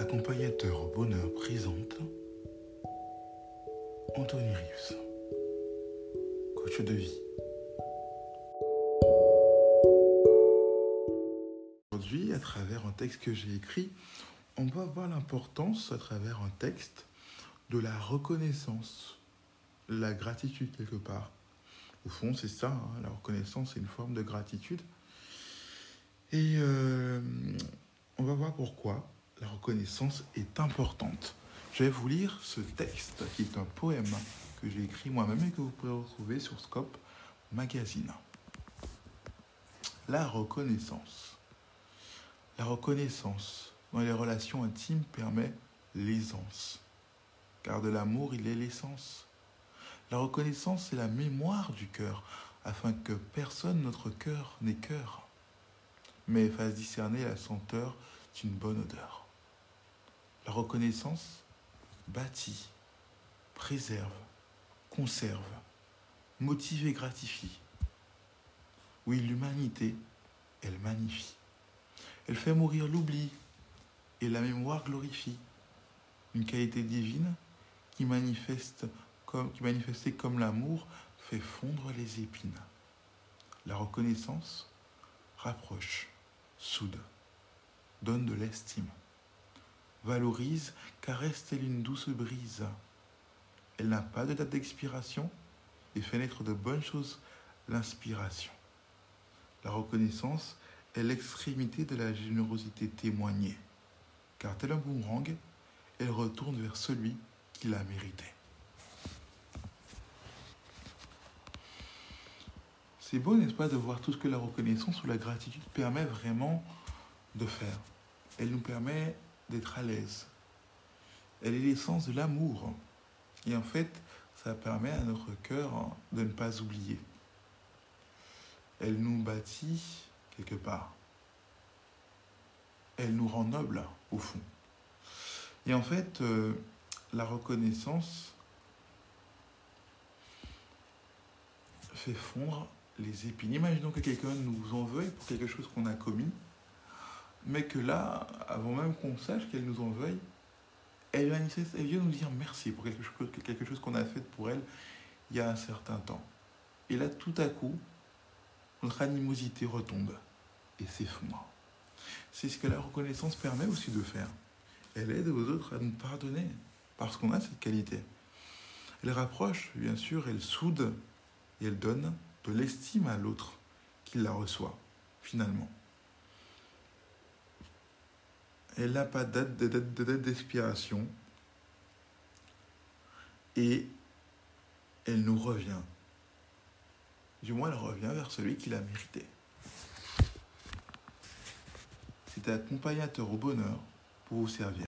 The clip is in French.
Accompagnateur au bonheur présente Anthony Rives, coach de vie. Aujourd'hui, à travers un texte que j'ai écrit, on va voir l'importance, à travers un texte, de la reconnaissance, la gratitude quelque part. Au fond, c'est ça, hein, la reconnaissance, c'est une forme de gratitude. Et euh, on va voir pourquoi la reconnaissance est importante. Je vais vous lire ce texte qui est un poème que j'ai écrit moi-même et que vous pouvez retrouver sur Scope Magazine. La reconnaissance. La reconnaissance dans les relations intimes permet l'aisance, car de l'amour il est l'essence. La reconnaissance c'est la mémoire du cœur, afin que personne notre cœur n'ait cœur, mais fasse discerner la senteur d'une bonne odeur. Reconnaissance bâtit, préserve, conserve, motive et gratifie. Oui, l'humanité, elle magnifie. Elle fait mourir l'oubli et la mémoire glorifie. Une qualité divine qui manifeste comme, qui manifestait comme l'amour fait fondre les épines. La reconnaissance rapproche, soude, donne de l'estime valorise, caresse telle une douce brise. Elle n'a pas de date d'expiration et fait naître de bonnes choses l'inspiration. La reconnaissance est l'extrémité de la générosité témoignée, car tel un boomerang, elle retourne vers celui qui l'a mérité. C'est beau, n'est-ce pas, de voir tout ce que la reconnaissance ou la gratitude permet vraiment de faire. Elle nous permet d'être à l'aise. Elle est l'essence de l'amour. Et en fait, ça permet à notre cœur de ne pas oublier. Elle nous bâtit quelque part. Elle nous rend nobles, au fond. Et en fait, euh, la reconnaissance fait fondre les épines. Imaginons que quelqu'un nous en veuille pour quelque chose qu'on a commis mais que là, avant même qu'on sache qu'elle nous en veuille, elle, vient nous dire merci pour quelque chose, quelque chose qu'on a fait pour elle il y a un certain temps. Et là, tout à coup, notre animosité retombe et s'effondre. C'est ce que la reconnaissance permet aussi de faire. Elle aide aux autres à nous pardonner parce qu'on a cette qualité. Elle rapproche, bien sûr, elle soude et elle donne de l'estime à l'autre qui la reçoit, finalement. Elle n'a pas de date d'expiration. Et elle nous revient. Du moins, elle revient vers celui qui l'a mérité. C'est accompagnateur au bonheur pour vous servir.